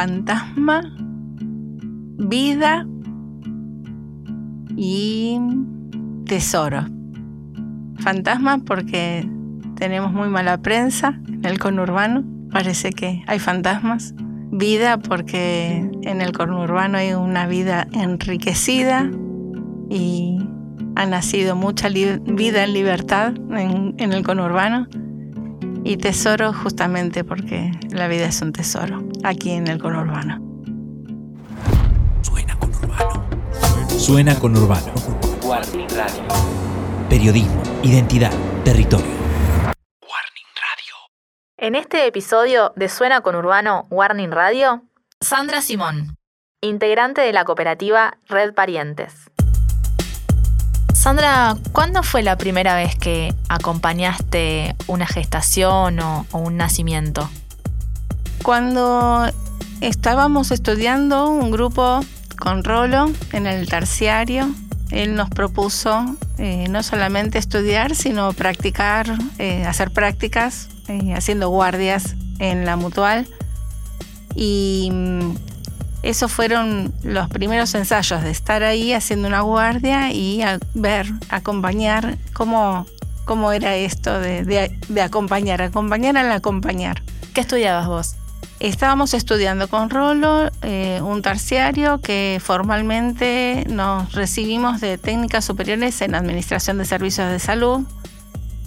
fantasma, vida y tesoro. Fantasma porque tenemos muy mala prensa en el conurbano, parece que hay fantasmas. Vida porque en el conurbano hay una vida enriquecida y ha nacido mucha vida en libertad en, en el conurbano. Y tesoro justamente porque la vida es un tesoro aquí en el conurbano. Suena conurbano. Suena conurbano. Warning Radio. Periodismo, identidad, territorio. Warning Radio. En este episodio de Suena con Urbano Warning Radio, Sandra Simón, integrante de la cooperativa Red Parientes. Sandra, ¿cuándo fue la primera vez que acompañaste una gestación o, un nacimiento? Cuando estábamos estudiando un grupo con Rolo en el terciario, él nos propuso eh, no solamente estudiar, sino practicar, eh, hacer prácticas, eh, haciendo guardias en la mutual. Y mm, esos fueron los primeros ensayos de estar ahí haciendo una guardia y a ver, acompañar cómo, cómo era esto de, de- de acompañar, acompañar al acompañar. ¿Qué estudiabas vos? Estábamos estudiando con Rolo eh, un terciario que formalmente nos recibimos de técnicas superiores en Administración de Servicios de Salud,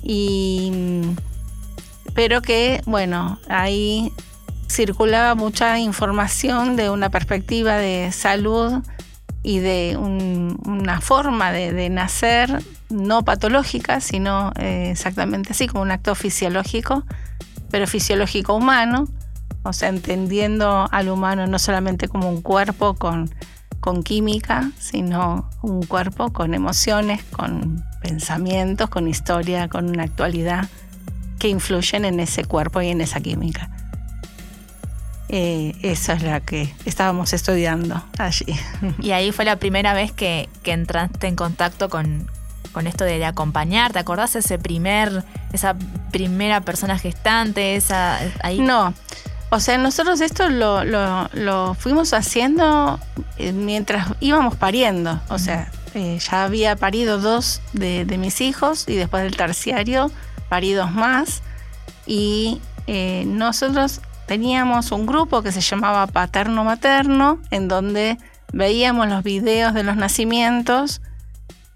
y, pero que, bueno, ahí circulaba mucha información de una perspectiva de salud y de un- una forma de, de nacer no patológica, sino eh, exactamente así, como un acto fisiológico, pero fisiológico humano o sea, entendiendo al humano no solamente como un cuerpo con, con química, sino un cuerpo con emociones, con pensamientos, con historia, con una actualidad que influyen en ese cuerpo y en esa química. Eh, eso es la que estábamos estudiando allí. Y ahí fue la primera vez que, que entraste en contacto con, con esto de, de acompañar. ¿Te acordás ese primer, esa primera persona gestante? Esa, ahí? No, o sea, nosotros esto lo, lo- lo fuimos haciendo eh, mientras íbamos pariendo. O sea, eh, ya había parido dos de, de mis hijos y después del terciario parí dos más. Y eh, nosotros teníamos un grupo que se llamaba Paterno Materno, en donde veíamos los videos de los nacimientos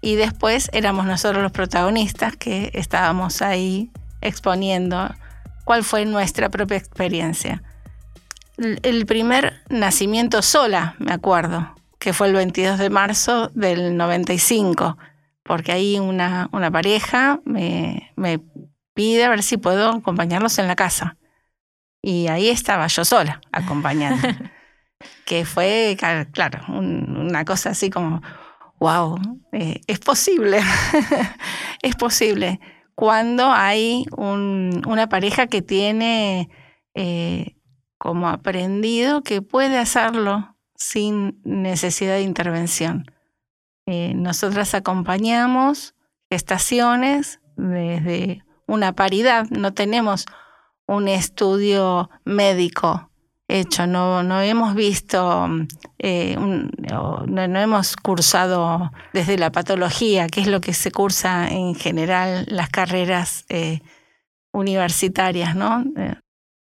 y después éramos nosotros los protagonistas que estábamos ahí exponiendo cuál fue nuestra propia experiencia. El primer nacimiento sola, me acuerdo, que fue el 22 de marzo del 95, porque ahí una, una pareja me, me pide a ver si puedo acompañarlos en la casa. Y ahí estaba yo sola, acompañando. que fue, claro, un- una cosa así como, wow, eh, es posible, es posible. Cuando hay un- una pareja que tiene eh, como aprendido que puede hacerlo sin necesidad de intervención. Eh, nosotras acompañamos gestaciones desde una paridad, no tenemos un estudio médico hecho, no, no hemos visto, eh, un- no, no hemos cursado desde la patología, que es lo que se cursa en general las carreras eh, universitarias, ¿no? Eh,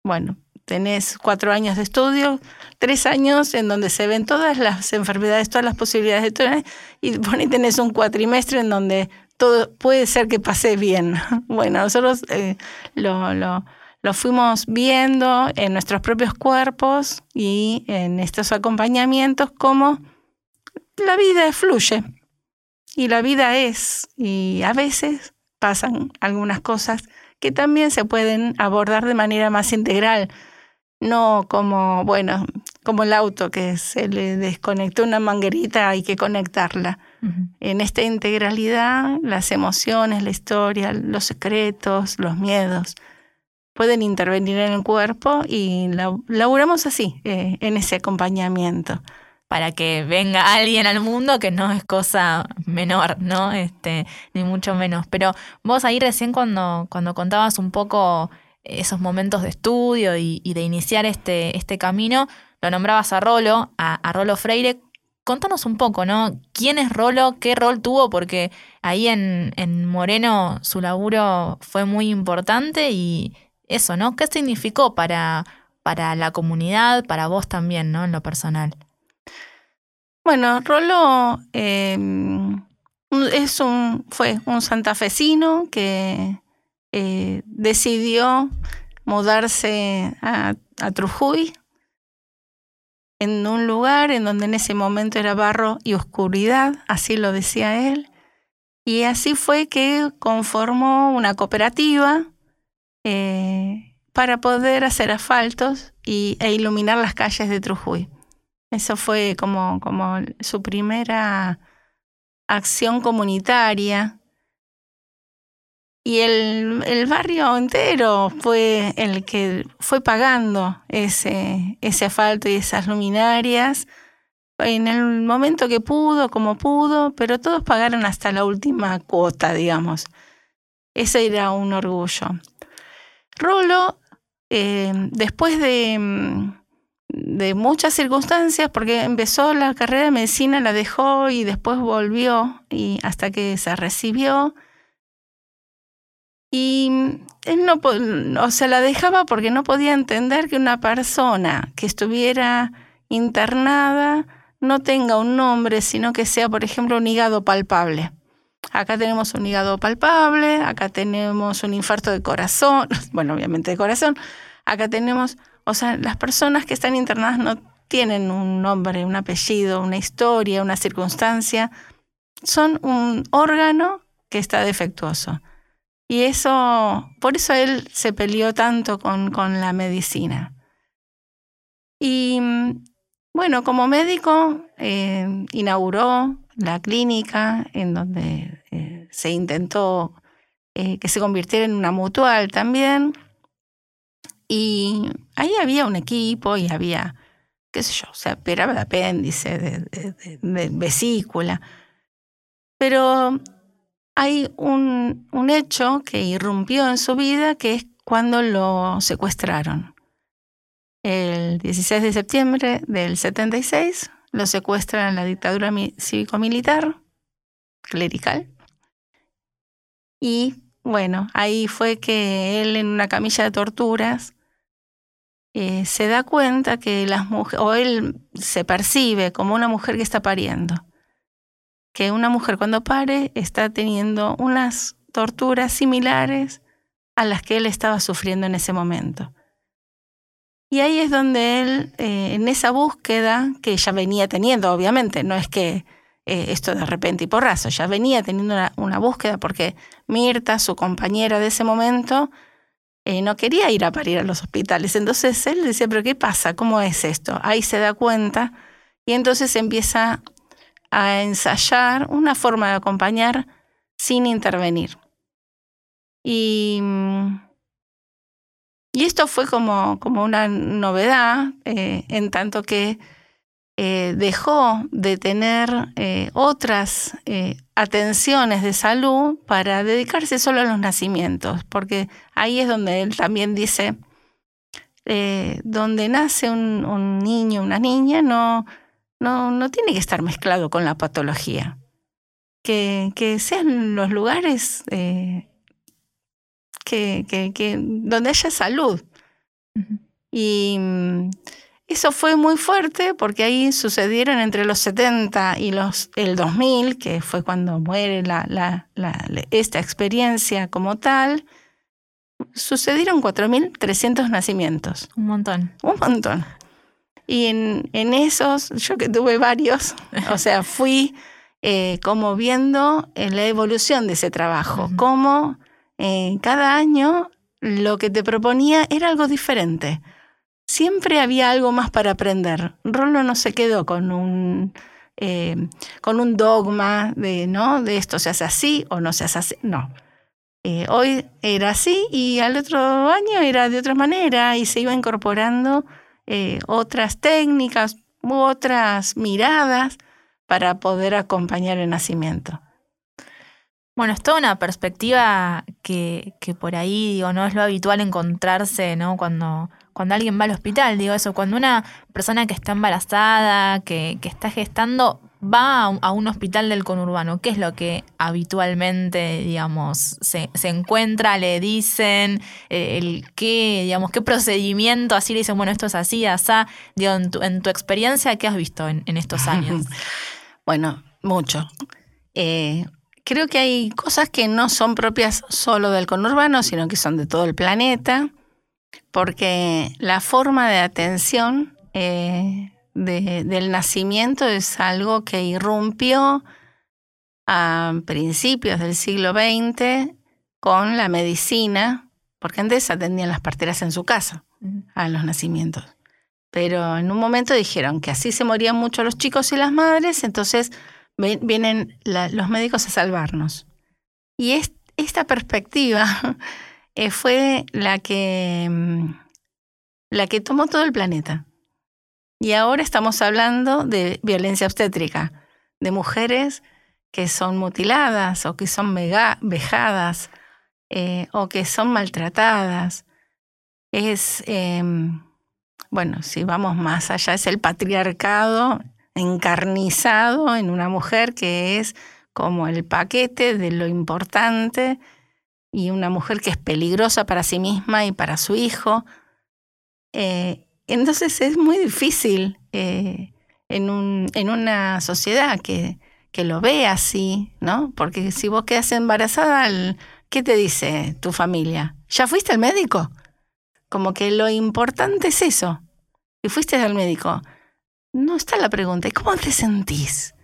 bueno, tenés cuatro años de estudio, tres años en donde se ven todas las enfermedades, todas las posibilidades de todo, y por tenés un cuatrimestre en donde todo puede ser que pase bien. Bueno, nosotros lo, lo, lo fuimos viendo en nuestros propios cuerpos y en estos acompañamientos como la vida fluye y la vida es. Y a veces pasan algunas cosas que también se pueden abordar de manera más integral, no como, bueno, como el auto que se le desconectó una manguerita, hay que conectarla. En esta integralidad, las emociones, la historia, los secretos, los miedos pueden intervenir en el cuerpo y la- laburamos así, eh, en ese acompañamiento. Para que venga alguien al mundo que no es cosa menor, ¿no? Este, ni mucho menos. Pero vos ahí recién cuando, cuando contabas un poco esos momentos de estudio y, y de iniciar este, este camino, lo nombrabas a Rolo, a, a Rolo Freire. Contanos un poco, ¿no? ¿Quién es Rolo? ¿Qué rol tuvo? Porque ahí en, en Moreno su laburo fue muy importante y eso, ¿no? ¿Qué significó para, para la comunidad, para vos también, ¿no? En lo personal. Bueno, Rolo eh, es un, fue un santafesino que eh, decidió mudarse a, a Trujuy, en un lugar en donde en ese momento era barro y oscuridad, así lo decía él. Y así fue que conformó una cooperativa eh, para poder hacer asfaltos y, e iluminar las calles de Trujuy. Eso fue como, como su primera acción comunitaria. Y el, el, barrio entero fue el que fue pagando ese, ese asfalto y esas luminarias en el momento que pudo, como pudo, pero todos pagaron hasta la última cuota, digamos. Ese era un orgullo. Rolo, eh, después de, de muchas circunstancias, porque empezó la carrera de medicina, la dejó y después volvió y hasta que se recibió. Y él no, o la dejaba porque no podía entender que una persona que estuviera internada no tenga un nombre, sino que sea, por ejemplo, un hígado palpable. Acá tenemos un hígado palpable, acá tenemos un infarto de corazón, bueno, obviamente de corazón, acá tenemos, o sea, las personas que están internadas no tienen un nombre, un apellido, una historia, una circunstancia, son un órgano que está defectuoso. Y eso, por eso él se peleó tanto con, con la medicina. Y bueno, como médico eh, inauguró la clínica en donde eh, se intentó eh, que se convirtiera en una mutual también. Y ahí había un equipo y había, qué sé yo, o sea, operaba de apéndice, de vesícula. Pero hay un, un hecho que irrumpió en su vida que es cuando lo secuestraron. El 16 de septiembre del 76 lo secuestran en la dictadura cívico-militar, clerical. Y bueno, ahí fue que él en una camilla de torturas eh, se da cuenta que las mujeres, o él se percibe como una mujer que está pariendo que una mujer cuando pare está teniendo unas torturas similares a las que él estaba sufriendo en ese momento. Y ahí es donde él, eh, en esa búsqueda que ya venía teniendo, obviamente, no es que eh, esto de repente y porrazo, ya venía teniendo una, búsqueda porque Mirta, su compañera de ese momento, eh, no quería ir a parir a los hospitales. Entonces él decía, pero ¿qué pasa? ¿Cómo es esto? Ahí se da cuenta y entonces empieza a ensayar una forma de acompañar sin intervenir. Y, y esto fue como, como una novedad, eh, en tanto que eh, dejó de tener eh, otras atenciones de salud para dedicarse solo a los nacimientos, porque ahí es donde él también dice, donde nace un, niño, una niña, no, no, no tiene que estar mezclado con la patología. Que, que sean los lugares que, que, donde haya salud. Y mm, eso fue muy fuerte porque ahí sucedieron entre los 70 y los, el 2000, que fue cuando muere la, la, esta experiencia como tal, sucedieron 4.300 nacimientos. Un montón. Un montón. Y en, en esos, yo que tuve varios, o sea, fui eh, como viendo eh, la evolución de ese trabajo, cómo eh, cada año lo que te proponía era algo diferente. Siempre había algo más para aprender. Rolo no se quedó con un, con un dogma de, ¿no? de esto se hace así o no se hace así. No. hoy era así y al otro año era de otra manera y se iba incorporando eh, otras técnicas u otras miradas para poder acompañar el nacimiento. Bueno, es toda una perspectiva que, que por ahí, digo, no es lo habitual encontrarse, ¿no? Cuando, cuando alguien va al hospital, digo eso, cuando una persona que está embarazada, que, que está gestando, va a un, hospital del conurbano, ¿qué es lo que habitualmente, digamos, se, se encuentra, le dicen, eh, el qué, digamos, qué procedimiento, así le dicen, bueno, esto es así, asá, digo, en tu, en tu experiencia, ¿qué has visto en, en estos años? Bueno, mucho. Eh, creo que hay cosas que no son propias solo del conurbano, sino que son de todo el planeta, porque la forma de atención eh, de- del nacimiento es algo que irrumpió a principios del siglo XX con la medicina, porque antes atendían las parteras en su casa a los nacimientos. Pero en un momento dijeron que así se morían mucho los chicos y las madres, entonces vienen los médicos a salvarnos. Y es- esta perspectiva eh, fue la que, mm, la que tomó todo el planeta. Y ahora estamos hablando de violencia obstétrica, de mujeres que son mutiladas o que son vejadas eh, o que son maltratadas. Es, em, bueno, si vamos más allá, es el patriarcado encarnizado en una mujer que es como el paquete de lo importante y una mujer que es peligrosa para sí misma y para su hijo. Eh, entonces es muy difícil eh, en, un- en una sociedad que, que lo ve así, ¿no? Porque si vos quedas embarazada, ¿qué te dice tu familia? ¿Ya fuiste al médico? Como que lo importante es eso. Si fuiste al médico, no está la pregunta, ¿y cómo te sentís?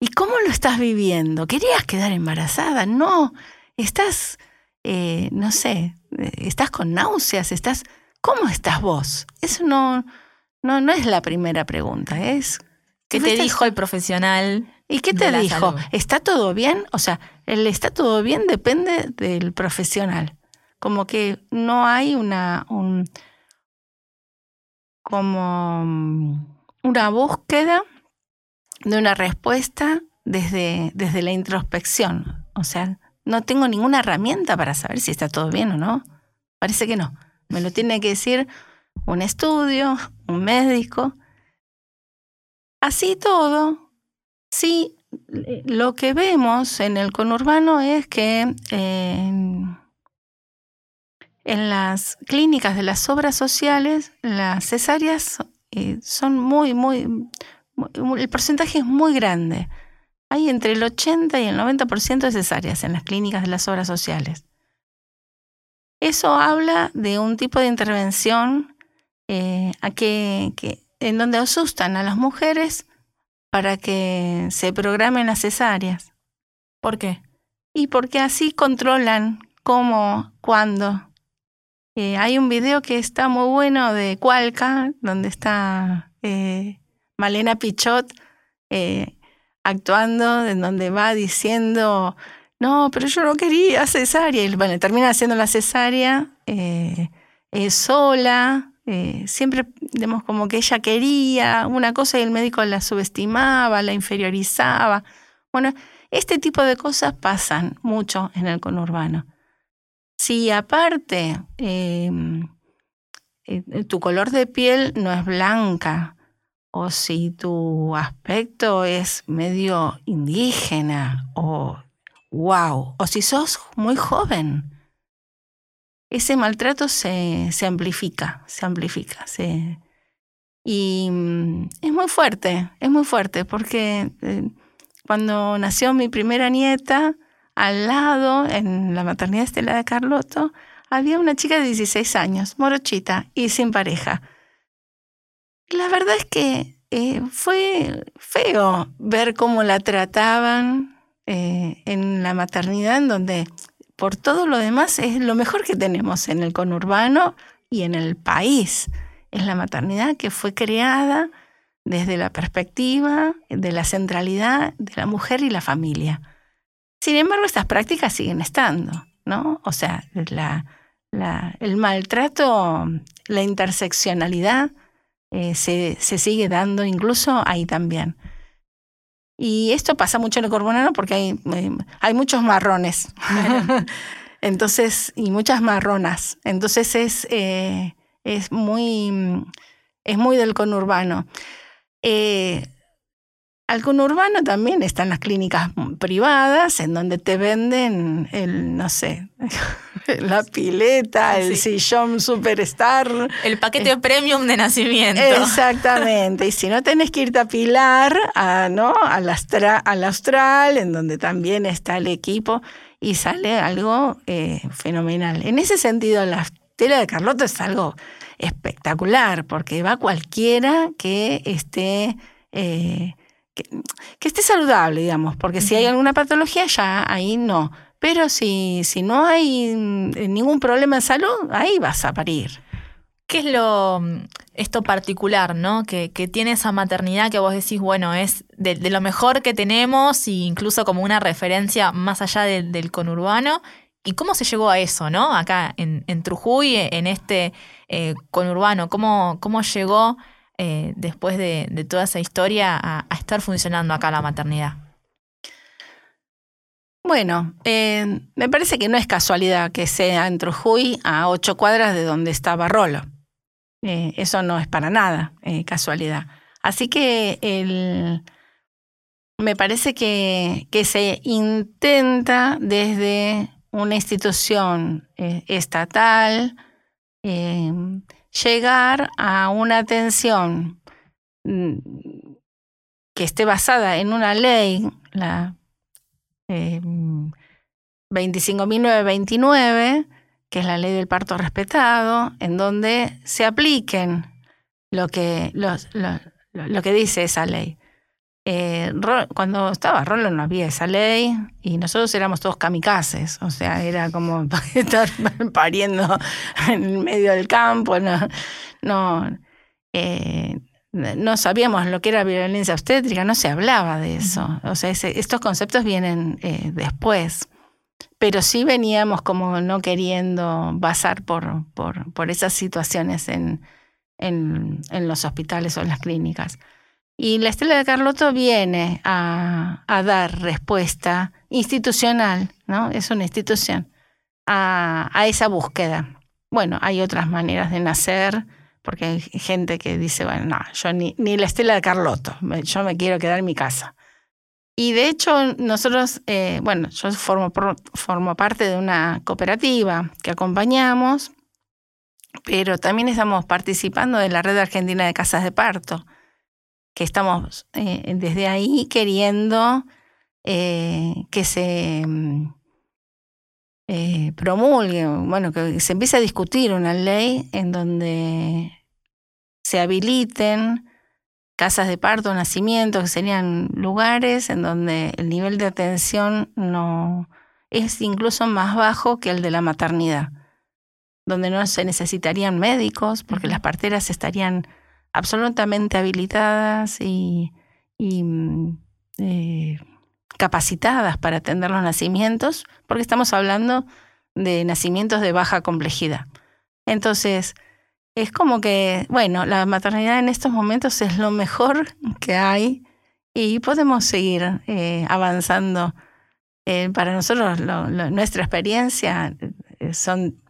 ¿Y cómo lo estás viviendo? ¿Querías quedar embarazada? No, estás, eh, no sé, eh, estás con náuseas, estás, ¿cómo estás vos? Eso no, no, no es la primera pregunta, es ¿Qué te dijo el profesional? ¿Y qué te dijo? salud? ¿Está todo bien? O sea, el está todo bien depende del profesional. Como que no hay una, un, como mm, una búsqueda de una respuesta desde, desde la introspección. O sea, no tengo ninguna herramienta para saber si está todo bien o no. Parece que no. Me lo tiene que decir un estudio, un médico. Así todo, sí, lo que vemos en el conurbano es que en las clínicas de las obras sociales, las cesáreas eh, son muy, muy, muy- el porcentaje es muy grande. Hay entre el 80 y el 90% de cesáreas en las clínicas de las obras sociales. Eso habla de un tipo de intervención eh, a que, que- en donde asustan a las mujeres para que se programen las cesáreas. ¿Por qué? Y porque así controlan cómo, cuándo. Eh, hay un video que está muy bueno de Cualca, donde está eh, Malena Pichot eh, actuando, en donde va diciendo, no, pero yo no quería cesárea. Y bueno, termina haciendo la cesárea sola. siempre, digamos, como que ella quería una cosa y el médico la subestimaba, la inferiorizaba. Bueno, este tipo de cosas pasan mucho en el conurbano. Si aparte eh, eh, tu color de piel no es blanca, o si tu aspecto es medio indígena, o wow, o si sos muy joven, ese maltrato se, se amplifica, se amplifica. Se, y mm, es muy fuerte, es muy fuerte, porque eh, cuando nació mi primera nieta, al lado, en la maternidad Estela de Carlotto, había una chica de 16 años, morochita y sin pareja. La verdad es que eh, fue feo ver cómo la trataban eh, en la maternidad, en donde por todo lo demás es lo mejor que tenemos en el conurbano y en el país. Es la maternidad que fue creada desde la perspectiva de la centralidad de la mujer y la familia. Sin embargo, estas prácticas siguen estando, ¿no? O sea, la, la- el maltrato, la interseccionalidad eh, se, se sigue dando incluso ahí también. Y esto pasa mucho en el conurbano porque hay, eh, hay muchos marrones. Entonces, y muchas marronas. Entonces es, eh, es, muy, es muy del conurbano. Eh, al conurbano también están las clínicas privadas en donde te venden el, no sé, la pileta, el sillón superstar. El paquete premium de nacimiento. Exactamente. y si no tenés que irte a Pilar, a, ¿no? al, al Austral, en donde también está el equipo, y sale algo eh, fenomenal. En ese sentido, la tela de Carlota es algo espectacular, porque va cualquiera que esté... Eh, que, esté saludable, digamos, porque si hay alguna patología ya ahí no. Pero si, si no hay ningún problema de salud, ahí vas a parir. ¿Qué es lo esto particular, ¿no? Que, tiene esa maternidad que vos decís, bueno, es de, lo mejor que tenemos e incluso como una referencia más allá del conurbano. ¿Y cómo se llegó a eso, ¿no? Acá en, en Trujuy, en este eh, conurbano, ¿cómo, cómo llegó eh, después de, toda esa historia a, estar funcionando acá la maternidad? Bueno, eh, me parece que no es casualidad que sea en Trujuy a ocho cuadras de donde estaba Rolo. Eh, eso no es para nada casualidad. Así que el, me parece que, que, se intenta desde una institución estatal llegar a una atención mm, que esté basada en una ley, la eh, 25.929, que es la ley del parto respetado, en donde se apliquen lo que, lo que dice esa ley. Eh, cuando estaba Rolo no había esa ley y nosotros éramos todos kamikazes, o sea, era como estar pariendo en medio del campo, no, no, eh, no sabíamos lo que era violencia obstétrica, no se hablaba de eso, o sea, estos conceptos vienen eh, después, pero sí veníamos como no queriendo pasar por, por, por esas situaciones en, en, en los hospitales o en las clínicas. Y la Estela de Carlotto viene a, dar respuesta institucional, ¿no? Es una institución, a, esa búsqueda. Bueno, hay otras maneras de nacer, porque hay gente que dice, bueno, no, yo ni, ni la Estela de Carlotto, yo me quiero quedar en mi casa. Y de hecho, nosotros, eh, bueno, yo formo, formo parte de una cooperativa que acompañamos, pero también estamos participando de la Red Argentina de Casas de Parto que estamos eh, desde ahí queriendo eh, que se mm, eh, promulgue, bueno, que se empiece a discutir una ley en donde se habiliten casas de parto, nacimiento, que serían lugares en donde el nivel de atención no es incluso más bajo que el de la maternidad, donde no se necesitarían médicos, porque las parteras estarían absolutamente habilitadas y, mm, eh, capacitadas para atender los nacimientos, porque estamos hablando de nacimientos de baja complejidad. Entonces, es como que, bueno, la maternidad en estos momentos es lo mejor que hay y podemos seguir eh, avanzando. Eh, para nosotros, nuestra experiencia son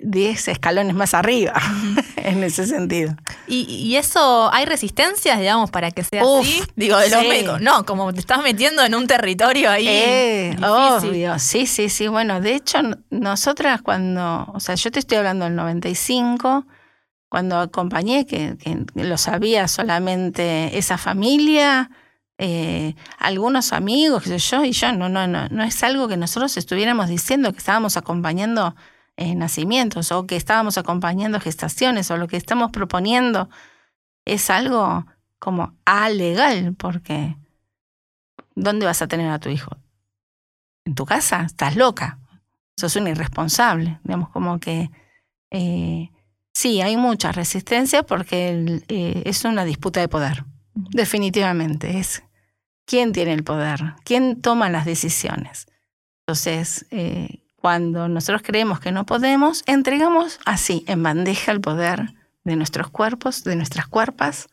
10 escalones más arriba en ese sentido. ¿Y, eso, hay resistencias, digamos, para que sea así? Digo, de los médicos. No, como te estás metiendo en un territorio ahí. Eh, obvio, sí, sí, sí. Bueno, de hecho, nosotras cuando, o sea, yo te estoy hablando del 95, cuando acompañé, que, lo sabía solamente esa familia, eh, algunos amigos, yo, y yo, no, no, no, no es algo que nosotros estuviéramos diciendo que estábamos acompañando eh, nacimientos o que estábamos acompañando gestaciones o lo que estamos proponiendo es algo como alegal, porque ¿dónde vas a tener a tu hijo? ¿En tu casa? Estás loca. Sos un irresponsable. Digamos, como que eh, sí, hay mucha resistencia porque eh, es una disputa de poder. Definitivamente. Es quién tiene el poder, quién toma las decisiones. Entonces, cuando nosotros creemos que no podemos, entregamos así, en bandeja, el poder de nuestros cuerpos, de nuestras cuerpas,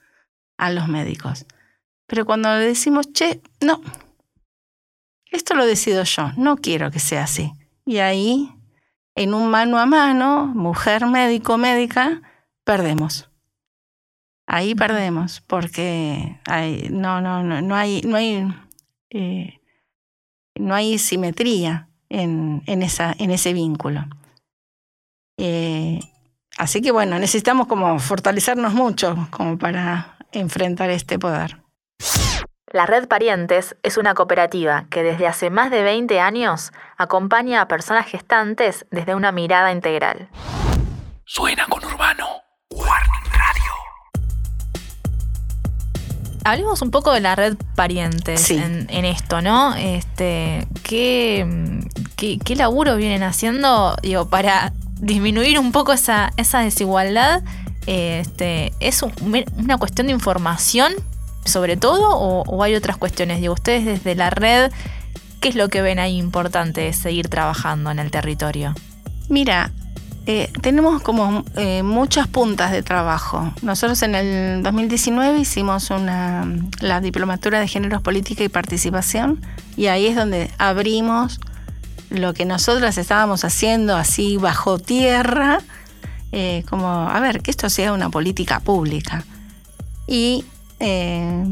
a los médicos. Pero cuando le decimos, che, no, esto lo decido yo, no quiero que sea así. Y ahí, en un mano a mano, mujer, médico, médica, perdemos. Ahí perdemos, porque hay, no, no, no, no hay, no hay, eh, no hay simetría en, en, esa, en ese vínculo. Eh, así que bueno, necesitamos como fortalecernos mucho como para enfrentar este poder. La Red Parientes es una cooperativa que desde hace más de 20 años acompaña a personas gestantes desde una mirada integral. Suena con Urbano. Warning Hablemos un poco de la red parientes Sí. en, en esto, ¿no? Este, ¿qué, qué, qué laburo vienen haciendo digo, para disminuir un poco esa, esa desigualdad? Este, ¿Es un- una cuestión de información sobre todo o, o hay otras cuestiones? Digo, ustedes desde la red, ¿qué es lo que ven ahí importante de seguir trabajando en el territorio? Mira, eh, tenemos como eh, muchas puntas de trabajo. Nosotros en el 2019 hicimos una, la diplomatura de géneros, política y participación y ahí es donde abrimos lo que nosotras estábamos haciendo así bajo tierra, eh, como, a ver, que esto sea una política pública. Y eh,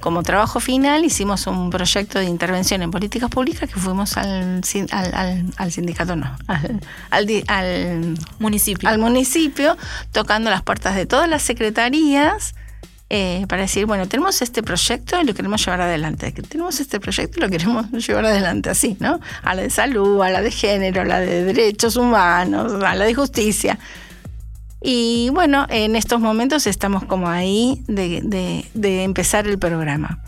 como trabajo final hicimos un proyecto de intervención en políticas públicas que fuimos al, al, al- al sindicato, no, al, Municipio. al municipio, tocando las puertas de todas las secretarías eh, para decir, bueno, tenemos este proyecto y lo queremos llevar adelante. Tenemos este proyecto y lo queremos llevar adelante así, ¿no? A la de salud, a la de género, a la de derechos humanos, a la de justicia. Y bueno, en estos momentos estamos como ahí de, de- empezar el programa,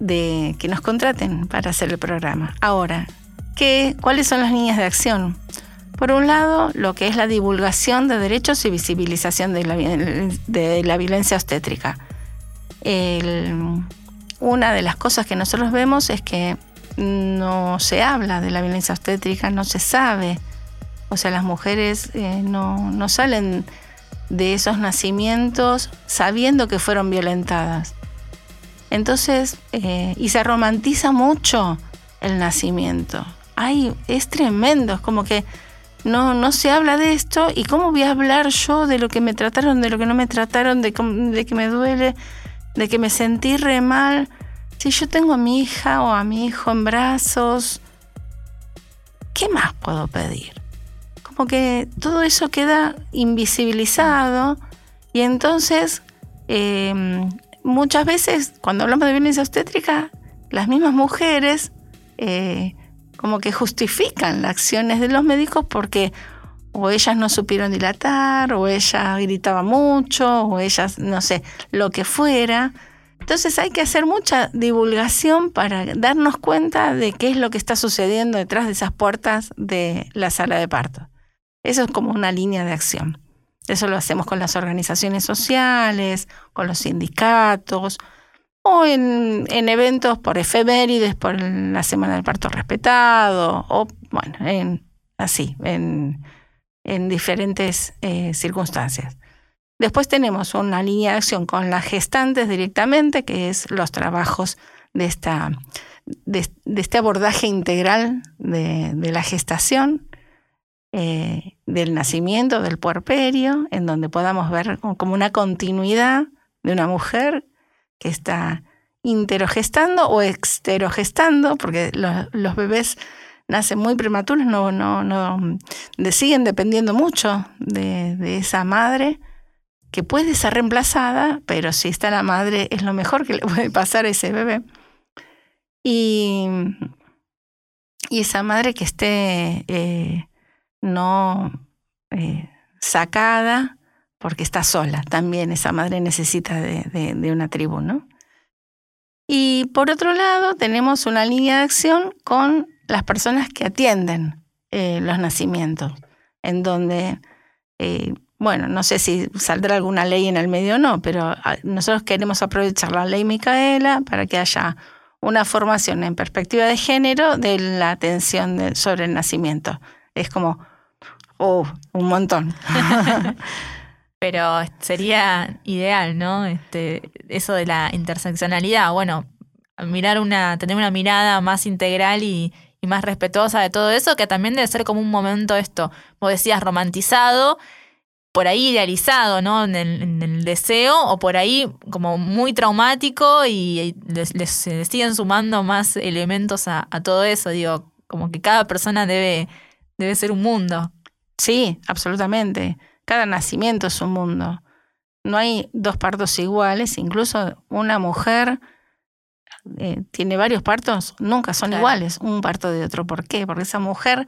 de que nos contraten para hacer el programa. Ahora, ¿qué, ¿cuáles son las líneas de acción? Por un lado, lo que es la divulgación de derechos y visibilización de la, de la violencia obstétrica. Una de las cosas que nosotros vemos es que no se habla de la violencia obstétrica, no se sabe. O sea, las mujeres eh, no, no salen de esos nacimientos sabiendo que fueron violentadas. Entonces, eh, y se romantiza mucho el nacimiento. Ay, es tremendo, es como que no, no se habla de esto y cómo voy a hablar yo de lo que me trataron, de lo que no me trataron, de, de que me duele, de que me sentí re mal. Si yo tengo a mi hija o a mi hijo en brazos, ¿qué más puedo pedir? Como que todo eso queda invisibilizado y entonces eh, muchas veces cuando hablamos de violencia obstétrica, las mismas mujeres eh, como que justifican las acciones de los médicos porque o ellas no supieron dilatar, o ella gritaba mucho, o ellas, no sé, lo que fuera. Entonces hay que hacer mucha divulgación para darnos cuenta de qué es lo que está sucediendo detrás de esas puertas de la sala de parto. Eso es como una línea de acción. Eso lo hacemos con las organizaciones sociales, con los sindicatos, o en, en eventos por efemérides, por la Semana del Parto Respetado, o bueno, en, así, en, en diferentes eh, circunstancias. Después tenemos una línea de acción con las gestantes directamente, que es los trabajos de, esta, de, de este abordaje integral de, de la gestación, eh, del nacimiento, del puerperio, en donde podamos ver como una continuidad de una mujer que está interogestando o exterogestando, porque los, bebés nacen muy prematuros, no, no, no, de- siguen dependiendo mucho de, de esa madre, que puede ser reemplazada, pero si está la madre es lo mejor que le puede pasar a ese bebé. Y, y esa madre que esté eh, no eh, sacada porque está sola, también esa madre necesita de, de- una tribu, ¿no? Y por otro lado, tenemos una línea de acción con las personas que atienden eh, los nacimientos, en donde, eh, bueno, no sé si saldrá alguna ley en el medio o no, pero ah, nosotros queremos aprovechar la ley Micaela para que haya una formación en perspectiva de género de la atención sobre el nacimiento. Es como, oh, un montón. Pero sería ideal, ¿no? Este, eso de la interseccionalidad, bueno, mirar una, tener una mirada más integral y, y más respetuosa de todo eso, que también debe ser como un momento esto, vos decías, romantizado, por ahí idealizado, ¿no? En el, deseo, o por ahí como muy traumático y les, siguen sumando más elementos a, todo eso. Digo, como que cada persona debe, debe ser un mundo. Sí, absolutamente. Cada nacimiento es un mundo. No hay dos partos iguales, incluso una mujer eh, tiene varios partos, nunca son iguales, un parto de otro. ¿Por qué? Porque esa mujer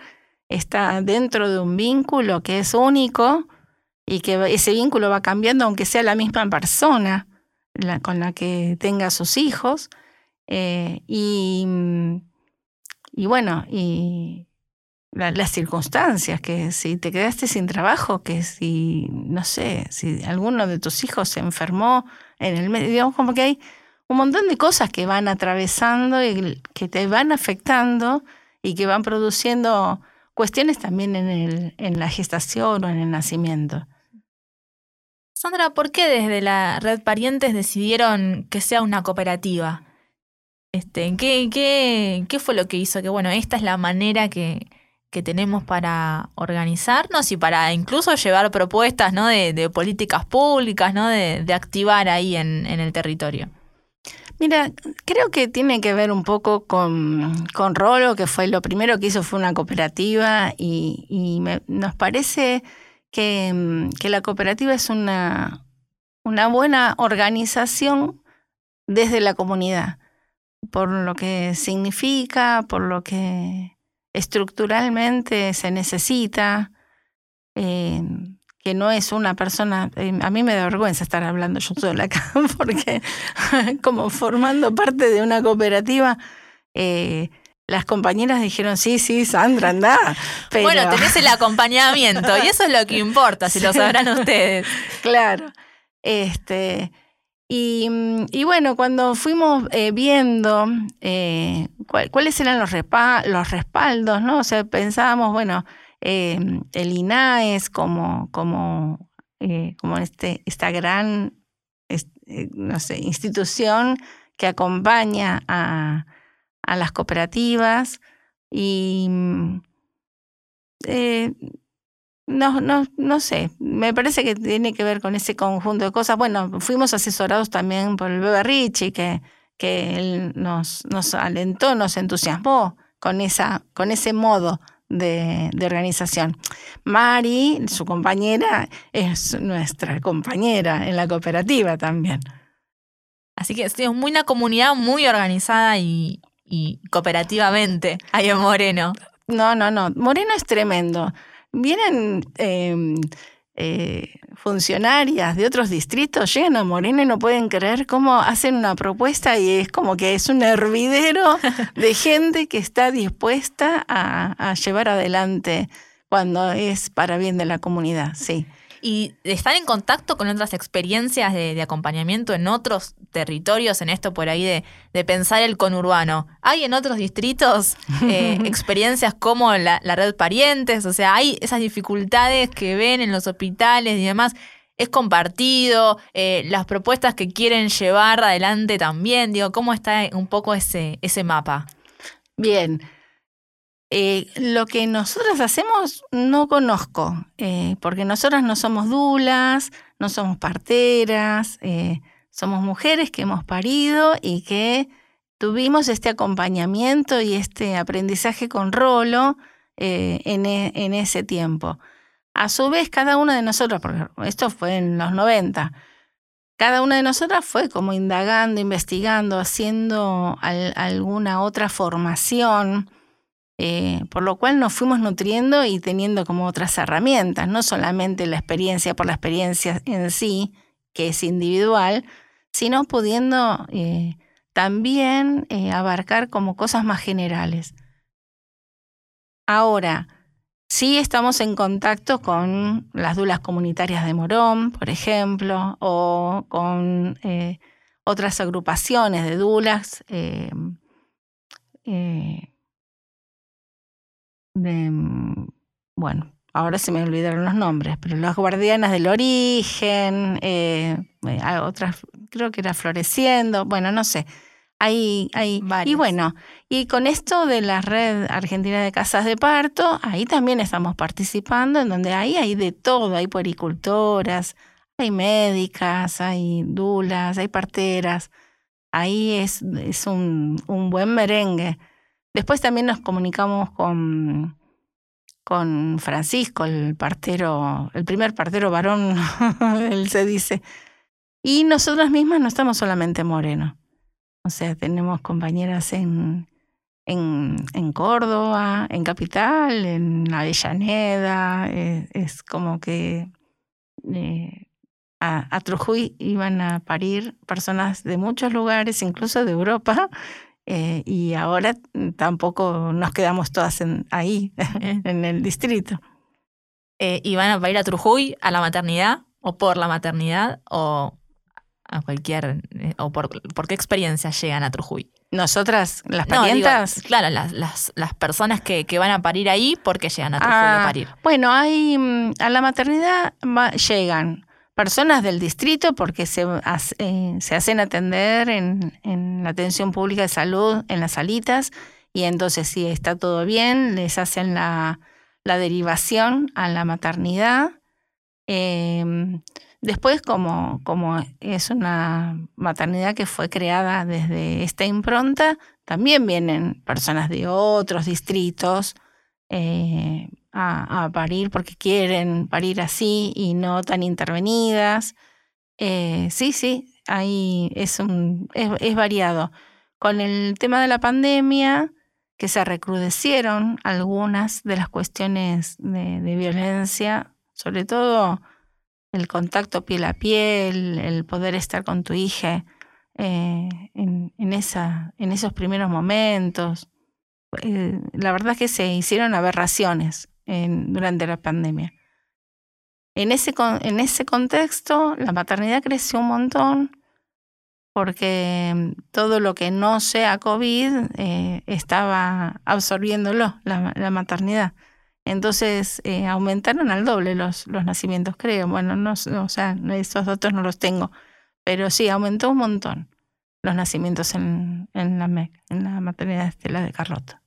está dentro de un vínculo que es único y que ese vínculo va cambiando aunque sea la misma persona con la que tenga sus hijos. Eh, y, y, bueno, y las circunstancias, que si te quedaste sin trabajo, que si, no sé, si alguno de tus hijos se enfermó en el medio, digamos como que hay un montón de cosas que van atravesando y que te van afectando y que van produciendo cuestiones también en, el, en la gestación o en el nacimiento. Sandra, ¿por qué desde la red Parientes decidieron que sea una cooperativa? Este, ¿qué, qué, qué fue lo que hizo que, bueno, esta es la manera que, que tenemos para organizarnos y para incluso llevar propuestas ¿no? de, políticas públicas, ¿no? de, activar ahí en, en el territorio? Mira, creo que tiene que ver un poco con, con Rolo, que fue lo primero que hizo fue una cooperativa y, nos parece que, que, la cooperativa es una, una buena organización desde la comunidad, por lo que significa, por lo que estructuralmente se necesita. Eh, que no es una persona, eh, a mí me da vergüenza estar hablando yo sola acá, porque como formando parte de una cooperativa, eh, las compañeras dijeron, sí, sí, Sandra, anda. Bueno, tenés el acompañamiento y eso es lo que importa, si lo sabrán ustedes. Claro. Este, y, y bueno, cuando fuimos eh, viendo cuáles eran los, respaldos, ¿no? O sea, pensábamos, bueno, Em, el INAES como, como, eh, como este, esta gran eh, institución que acompaña a, a las cooperativas y mm, eh, no, no, no sé, me parece que tiene que ver con ese conjunto de cosas. Bueno, fuimos asesorados también por el Bebe Richie, que, que él nos, nos alentó, nos entusiasmó con, esa, con ese modo de, organización. Mari, su compañera, es nuestra compañera en la cooperativa también. Así que es muy una comunidad muy organizada y, cooperativamente ahí en Moreno. No, no, no. Moreno es tremendo. Vienen em, eh, funcionarias de otros distritos llegan a Moreno y no pueden creer cómo hacen una propuesta y es como que es un hervidero de gente que está dispuesta a, llevar adelante cuando es para bien de la comunidad, sí. ¿Y están en contacto con otras experiencias de, acompañamiento en otros territorios, en esto por ahí de, de pensar el conurbano? ¿Hay en otros distritos eh, experiencias como la, la, red parientes? O sea, ¿hay esas dificultades que ven en los hospitales y demás? ¿Es compartido? Eh, ¿Las propuestas que quieren llevar adelante también? Digo, ¿cómo está un poco ese, ese mapa? Bien. Eh, lo que nosotras hacemos no conozco, eh, porque nosotras no somos dulas, no somos parteras, eh, somos mujeres que hemos parido y que tuvimos este acompañamiento y este aprendizaje con Rolo en, e, en, ese tiempo. A su vez, cada una de nosotras, porque esto fue en los 90, cada una de nosotras fue como indagando, investigando, haciendo alguna otra formación eh, por lo cual nos fuimos nutriendo y teniendo como otras herramientas, no solamente la experiencia por la experiencia en sí, que es individual, sino pudiendo eh, también eh, abarcar como cosas más generales. Ahora, sí estamos en contacto con las dulas comunitarias de Morón, por ejemplo, o con otras agrupaciones de dulas de, mm, bueno, ahora se me olvidaron los nombres, pero las guardianas del origen, eh, eh, otras, creo que era Floreciendo, bueno, no sé. Hay, hay, y bueno, y con esto de la red argentina de casas de parto, ahí también estamos participando, en donde ahí hay de todo, hay puericultoras, hay médicas, hay dulas, hay parteras, ahí es, es un, un buen merengue. Después también nos comunicamos con, con Francisco, el partero, el primer partero varón, él se dice. Y nosotras mismas no estamos solamente en Moreno. O sea, tenemos compañeras en, en, en Córdoba, en Capital, en Avellaneda. eh, es como que eh, a, a Trujuy iban a parir personas de muchos lugares, incluso de Europa. Eh, y ahora tampoco nos quedamos todas en, ahí, en el distrito. Eh, ¿Y van a ir a Trujuy a la maternidad? ¿O por la maternidad? ¿O a cualquier. eh, ¿O por, por qué experiencia llegan a Trujuy? Nosotras, las No, digo, parientas, claro, las, las, las personas que, que van a parir ahí, ¿por qué llegan a Trujuy Ah, a parir? Bueno, hay mm, a la maternidad va- llegan personas del distrito porque se, eh, se hacen atender en, en la atención pública de salud en las salitas y entonces si está todo bien les hacen la, la derivación a la maternidad. Eh, después, como, como es una maternidad que fue creada desde esta impronta, también vienen personas de otros distritos eh, a, parir porque quieren parir así y no tan intervenidas. Eh, sí, sí, ahí es, un, es, variado. Con el tema de la pandemia, que se recrudecieron algunas de las cuestiones de, violencia, sobre todo el contacto piel a piel, el poder estar con tu hija eh, en, esa, en esos primeros momentos. Eh, la verdad es que se hicieron aberraciones en- durante la pandemia. En ese, en ese contexto, la maternidad creció un montón porque todo lo que no sea COVID eh, estaba absorbiéndolo, la, la maternidad. Entonces eh, aumentaron al doble los, los nacimientos, creo. Bueno, no, o sea, esos datos no los tengo, pero sí, aumentó un montón los nacimientos en, en la MEC, en la maternidad Estela de Carlota.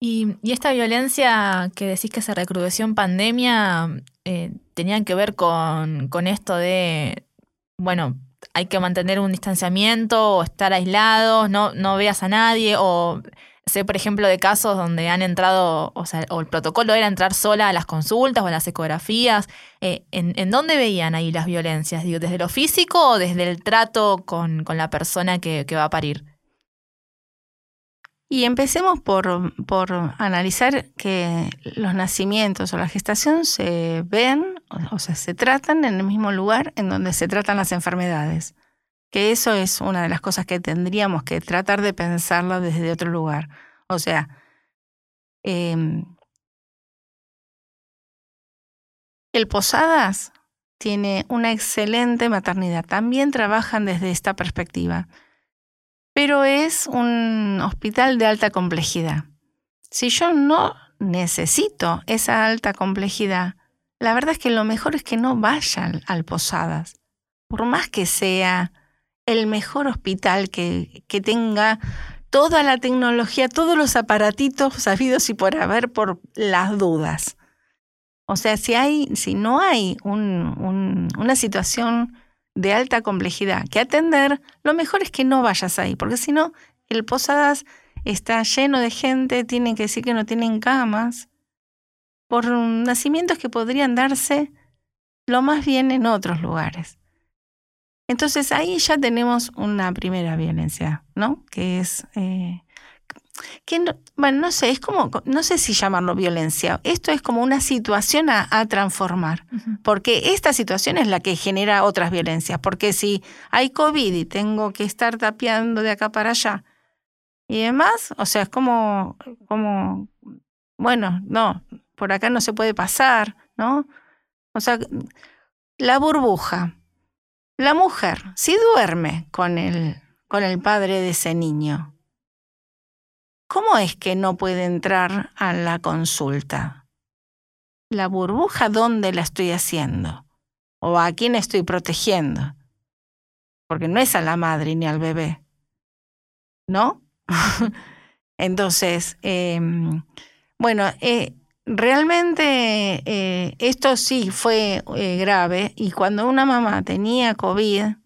Y, y esta violencia que decís que se recrudeció en pandemia, eh, ¿tenían que ver con, con esto de, bueno, hay que mantener un distanciamiento o estar aislados, no, no veas a nadie? O sé, por ejemplo, de casos donde han entrado, o sea, o el protocolo era entrar sola a las consultas o a las ecografías. Eh, ¿en, en dónde veían ahí las violencias? Digo, ¿Desde lo físico o desde el trato con, con la persona que, que va a parir? Y empecemos por, por analizar que los nacimientos o la gestación se ven, o- sea, se tratan en el mismo lugar en donde se tratan las enfermedades. Que eso es una de las cosas que tendríamos que tratar de pensarlo desde otro lugar. O sea, em, el Posadas tiene una excelente maternidad. También trabajan desde esta perspectiva pero es un hospital de alta complejidad. Si yo no necesito esa alta complejidad, la verdad es que lo mejor es que no vaya al, Posadas, por más que sea el mejor hospital que, que tenga toda la tecnología, todos los aparatitos sabidos y por haber por las dudas. O sea, si, hay, si no hay un- un- una situación de alta complejidad que atender, lo mejor es que no vayas ahí, porque si no, el Posadas está lleno de gente, tienen que decir que no tienen camas, por nacimientos que podrían darse lo más bien en otros lugares. Entonces ahí ya tenemos una primera violencia, ¿no? Que es... eh, que no- bueno, no sé, es como, no sé si llamarlo violencia. Esto es como una situación a- a transformar porque esta situación es la que genera otras violencias, porque si hay COVID y tengo que estar tapeando de acá para allá y demás, o sea, es como, como, bueno, no, por acá no se puede pasar, ¿no? O sea, la burbuja, la mujer, si duerme con el, con el padre de ese niño, ¿cómo es que no puede entrar a la consulta? la burbuja dónde la estoy haciendo o a quién estoy protegiendo. Porque no es a la madre ni al bebé. ¿No? Entonces, em, bueno, eh, realmente eh, esto sí fue eh, grave y cuando una mamá tenía COVID,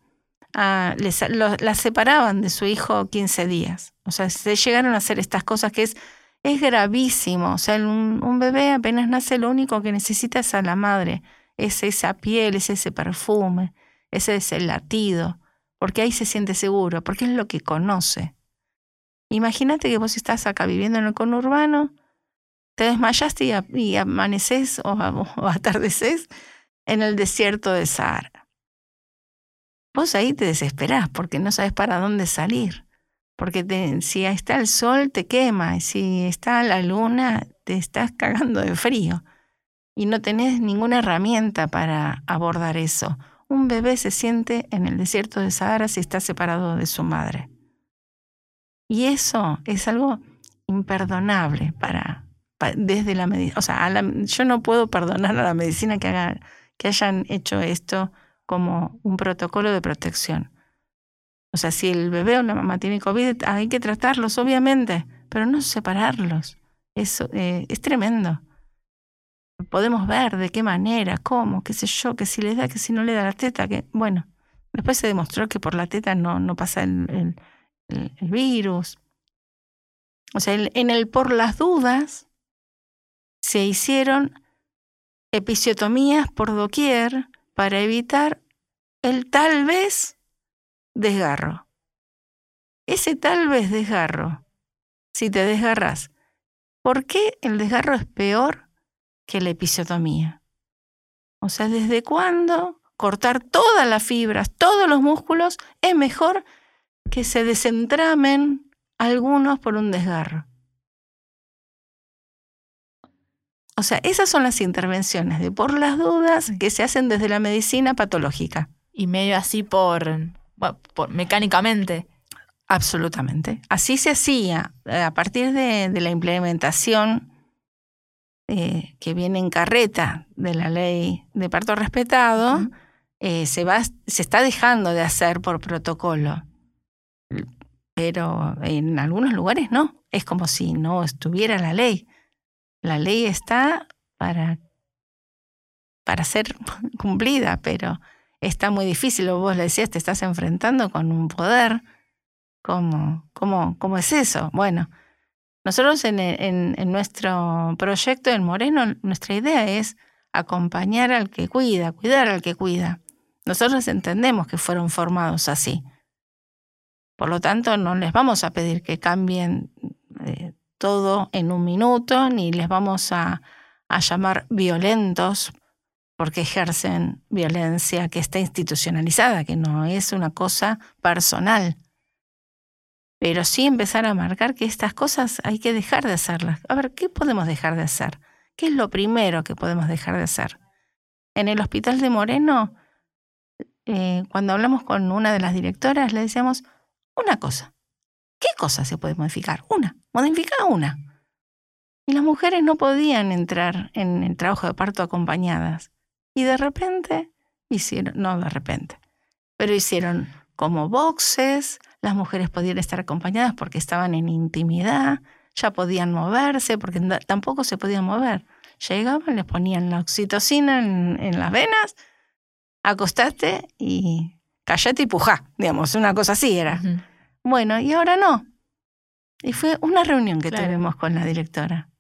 ah, la separaban de su hijo 15 días. O sea, se llegaron a hacer estas cosas que es, es gravísimo. O sea, un, un bebé apenas nace, lo único que necesita es a la madre, es esa piel, es ese perfume, ese es el latido, porque ahí se siente seguro, porque es lo que conoce. Imagínate que vos estás acá viviendo en el conurbano, te desmayaste y, amaneces o, atardeces en el desierto de Sahara. Vos ahí te desesperás porque no sabes para dónde salir. Porque si está el sol te quema, si está la luna te estás cagando de frío y no tenés ninguna herramienta para abordar eso. Un bebé se siente en el desierto de Sahara si está separado de su madre. Y eso es algo imperdonable para, desde la medicina. O sea, yo no puedo perdonar a la medicina que, haga, que hayan hecho esto como un protocolo de protección. O sea, si el bebé o la mamá tiene COVID, hay que tratarlos, obviamente, pero no separarlos. Eso eh, es tremendo. Podemos ver de qué manera, cómo, qué sé yo, que si le da, que si no le da la teta, que bueno, después se demostró que por la teta no, no pasa el, el, virus. O sea, en el por las dudas se hicieron episiotomías por doquier para evitar el tal vez desgarro. Ese tal vez desgarro, si te desgarras, ¿por qué el desgarro es peor que la episiotomía? O sea, ¿desde cuándo cortar todas las fibras, todos los músculos, es mejor que se desentramen algunos por un desgarro. O sea, esas son las intervenciones de por las dudas que se hacen desde la medicina patológica. Y medio así por, por mecánicamente. Absolutamente. Así se hacía eh, a partir de, la implementación eh, que viene en carreta de la ley de parto respetado, eh, se, va, se está dejando de hacer por protocolo pero en algunos lugares no. Es como si no estuviera la ley. La ley está para, para ser cumplida, pero está muy difícil. Vos le decías, te estás enfrentando con un poder. ¿Cómo, cómo, cómo es eso? Bueno, nosotros en, en, nuestro proyecto en Moreno, nuestra idea es acompañar al que cuida, cuidar al que cuida. Nosotros entendemos que fueron formados así. Por lo tanto, no les vamos a pedir que cambien eh, todo en un minuto, ni les vamos a, llamar violentos porque ejercen violencia que está institucionalizada, que no es una cosa personal. Pero sí empezar a marcar que estas cosas hay que dejar de hacerlas. A ver, ¿qué podemos dejar de hacer? ¿Qué es lo primero que podemos dejar de hacer? En el hospital de Moreno, eh, cuando hablamos con una de las directoras, le decíamos, una cosa. ¿Qué cosa se puede modificar? Una. Modifica una. Y las mujeres no podían entrar en el trabajo de parto acompañadas. Y de repente hicieron, no de repente, pero hicieron como boxes, las mujeres podían estar acompañadas porque estaban en intimidad, ya podían moverse porque tampoco se podían mover. Llegaban, les ponían la oxitocina en, las venas, acostaste y callate y pujá, digamos, una cosa así era. Bueno, y ahora no. Y fue una reunión que tuvimos con la directora.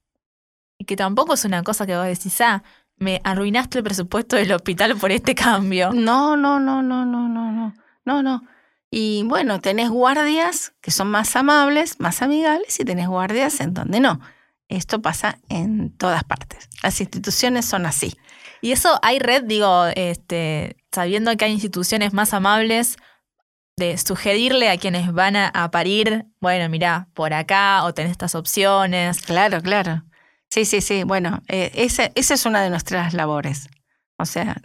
Y que tampoco es una cosa que vos decís, ah, me arruinaste el presupuesto del hospital por este cambio. No, no, no, no, no, no, no, no, no. Y bueno, tenés guardias que son más amables, más amigables, y tenés guardias en donde no. Esto pasa en todas partes. Las instituciones son así. Y eso hay red, digo, este, sabiendo que hay instituciones más amables, de sugerirle a quienes van a, parir, bueno, mira, por acá o tenés estas opciones. Claro, claro. Sí, sí, sí. Bueno, eh, esa, es una de nuestras labores. O sea,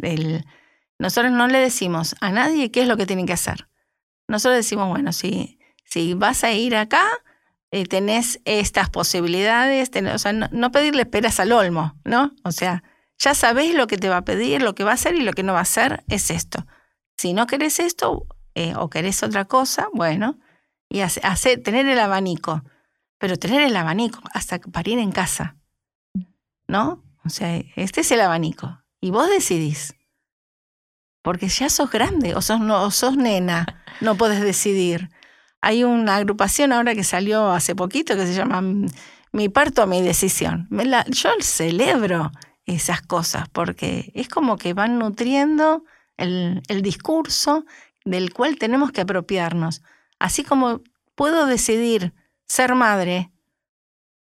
nosotros no le decimos a nadie qué es lo que tiene que hacer. Nosotros decimos, bueno, si, si vas a ir acá, eh, tenés estas posibilidades, o sea, no, no, pedirle peras al olmo, ¿no? O sea, Ya sabés lo que te va a pedir, lo que va a hacer y lo que no va a hacer es esto. Si no querés esto eh, o querés otra cosa, bueno, y hace, tener el abanico. Pero tener el abanico hasta parir en casa. ¿No? O sea, este es el abanico. Y vos decidís. Porque ya sos grande o sos, no, sos nena, no podés decidir. Hay una agrupación ahora que salió hace poquito que se llama mm, Mi parto, mi decisión. Yo celebro esas cosas porque es como que van nutriendo el discurso del cual tenemos que apropiarnos. Así como puedo decidir ser madre,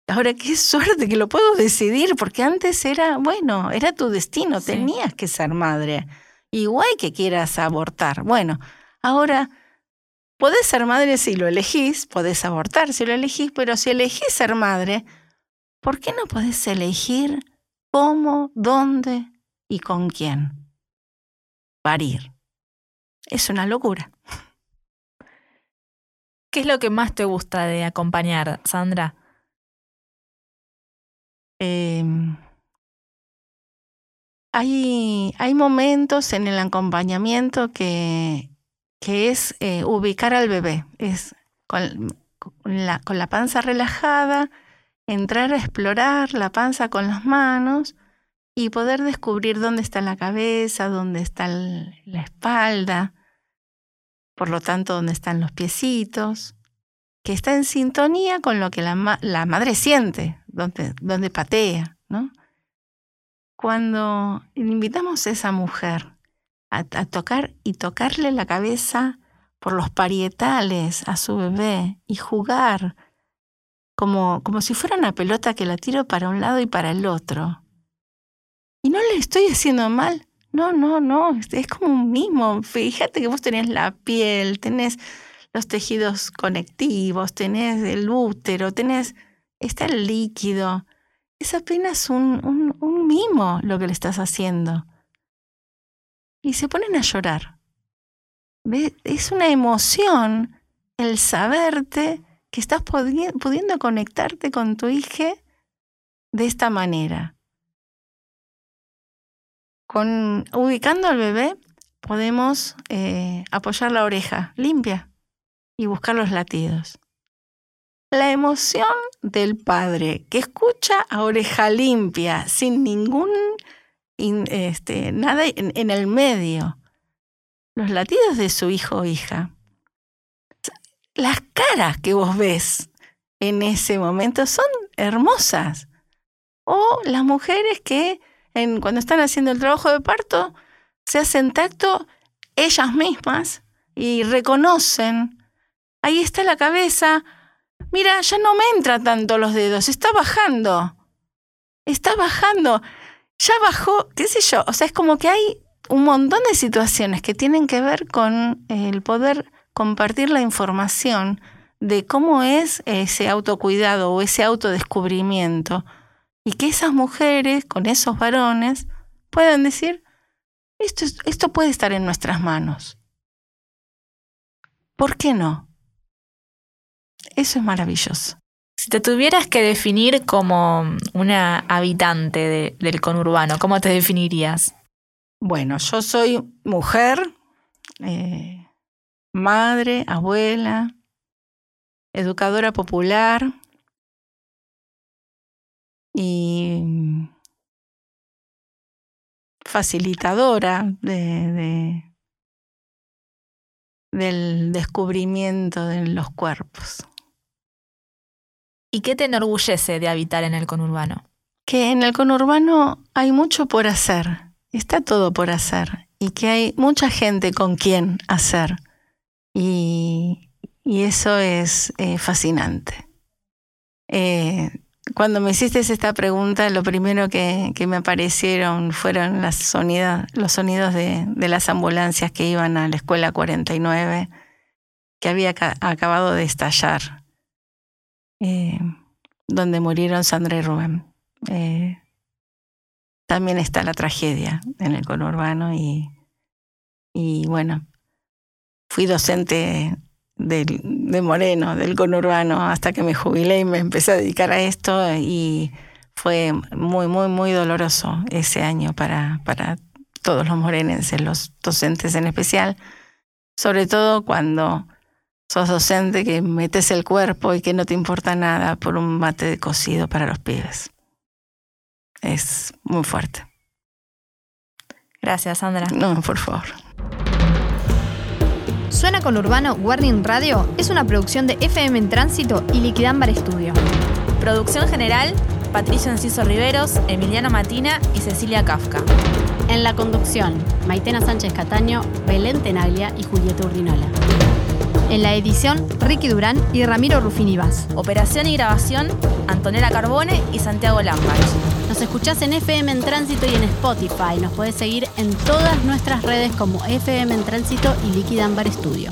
ahora qué suerte que lo puedo decidir, porque antes era, bueno, era tu destino, Sí. tenías que ser madre. Igual que quieras abortar. Bueno, ahora podés ser madre si lo elegís, podés abortar si lo elegís, pero si elegís ser madre, ¿por qué no podés elegir cómo, dónde y con quién? Parir. Es una locura. ¿Qué es lo que más te gusta de acompañar, Sandra? Eh, hay, hay momentos en el acompañamiento que, que es eh, ubicar al bebé, es con, la, con la panza relajada, entrar a explorar la panza con las manos y poder descubrir dónde está la cabeza, dónde está la espalda, por lo tanto dónde están los piecitos, que está en sintonía con lo que la, la madre siente, donde, donde patea, ¿no? Cuando invitamos a esa mujer a, a tocar y tocarle la cabeza por los parietales a su bebé y jugar como, como si fuera una pelota que la tiro para un lado y para el otro. Y no le estoy haciendo mal. No, no, no. Es, como un mismo. Fíjate que vos tenés la piel, tenés los tejidos conectivos, tenés el útero, tenés. está el líquido. Es apenas un, un, mimo lo que le estás haciendo. Y se ponen a llorar. Es una emoción el saberte que estás pudi- pudiendo conectarte con tu hija de esta manera. Con, ubicando al bebé podemos eh, apoyar la oreja limpia y buscar los latidos. La emoción del padre que escucha a oreja limpia, sin ningún in- este, nada en, en el medio, los latidos de su hijo o hija. Las caras que vos ves en ese momento son hermosas. O las mujeres que en- cuando están haciendo el trabajo de parto se hacen tacto ellas mismas y reconocen, ahí está la cabeza, mira, ya no me entra tanto los dedos, está bajando, está bajando, ya bajó, qué sé yo, o sea, es como que hay un montón de situaciones que tienen que ver con el poder compartir la información de cómo es ese autocuidado o ese autodescubrimiento y que esas mujeres con esos varones puedan decir, esto, es- esto puede estar en nuestras manos. ¿Por qué no? Eso es maravilloso. Si te tuvieras que definir como una habitante de- del conurbano, ¿cómo te definirías? Bueno, yo soy mujer, eh, madre, abuela, educadora popular y facilitadora de, de- del descubrimiento de los cuerpos. ¿Y qué te enorgullece de habitar en el conurbano? que en el conurbano hay mucho por hacer, está todo por hacer y que hay mucha gente con quien hacer y, y eso es eh, fascinante. Eh, cuando me hiciste esta pregunta, lo primero que, que me aparecieron fueron los sonidos de, las ambulancias que iban a la escuela 49, que había ca- acabado de estallar, eh, donde murieron Sandra y Rubén. Eh, también está la tragedia en el conurbano y, y bueno, fui docente del- de Moreno, del conurbano, hasta que me jubilé y me empecé a dedicar a esto y fue muy, muy, muy doloroso ese año para, para todos los morenenses, los docentes en especial, sobre todo cuando sos docente que metes el cuerpo y que no te importa nada por un mate de cocido para los pibes. Es muy fuerte. Gracias, Sandra. No, por favor. Suena con Urbano Warning Radio es una producción de FM en Tránsito y Liquidámbar Estudio. Producción general, Patricio Enciso Riveros, Emiliano Matina y Cecilia Kafka. En la conducción, Maitena Sánchez Cataño, Belén Tenaglia y Julieta Urdinola. En la edición, Ricky Durán y Ramiro Rufini Vaz. Operación y grabación, Antonella Carbone y Santiago Lambach. Nos escuchás en FM en Tránsito y en Spotify. Nos podés seguir en todas nuestras redes como FM en Tránsito y Liquid Ambar Studio.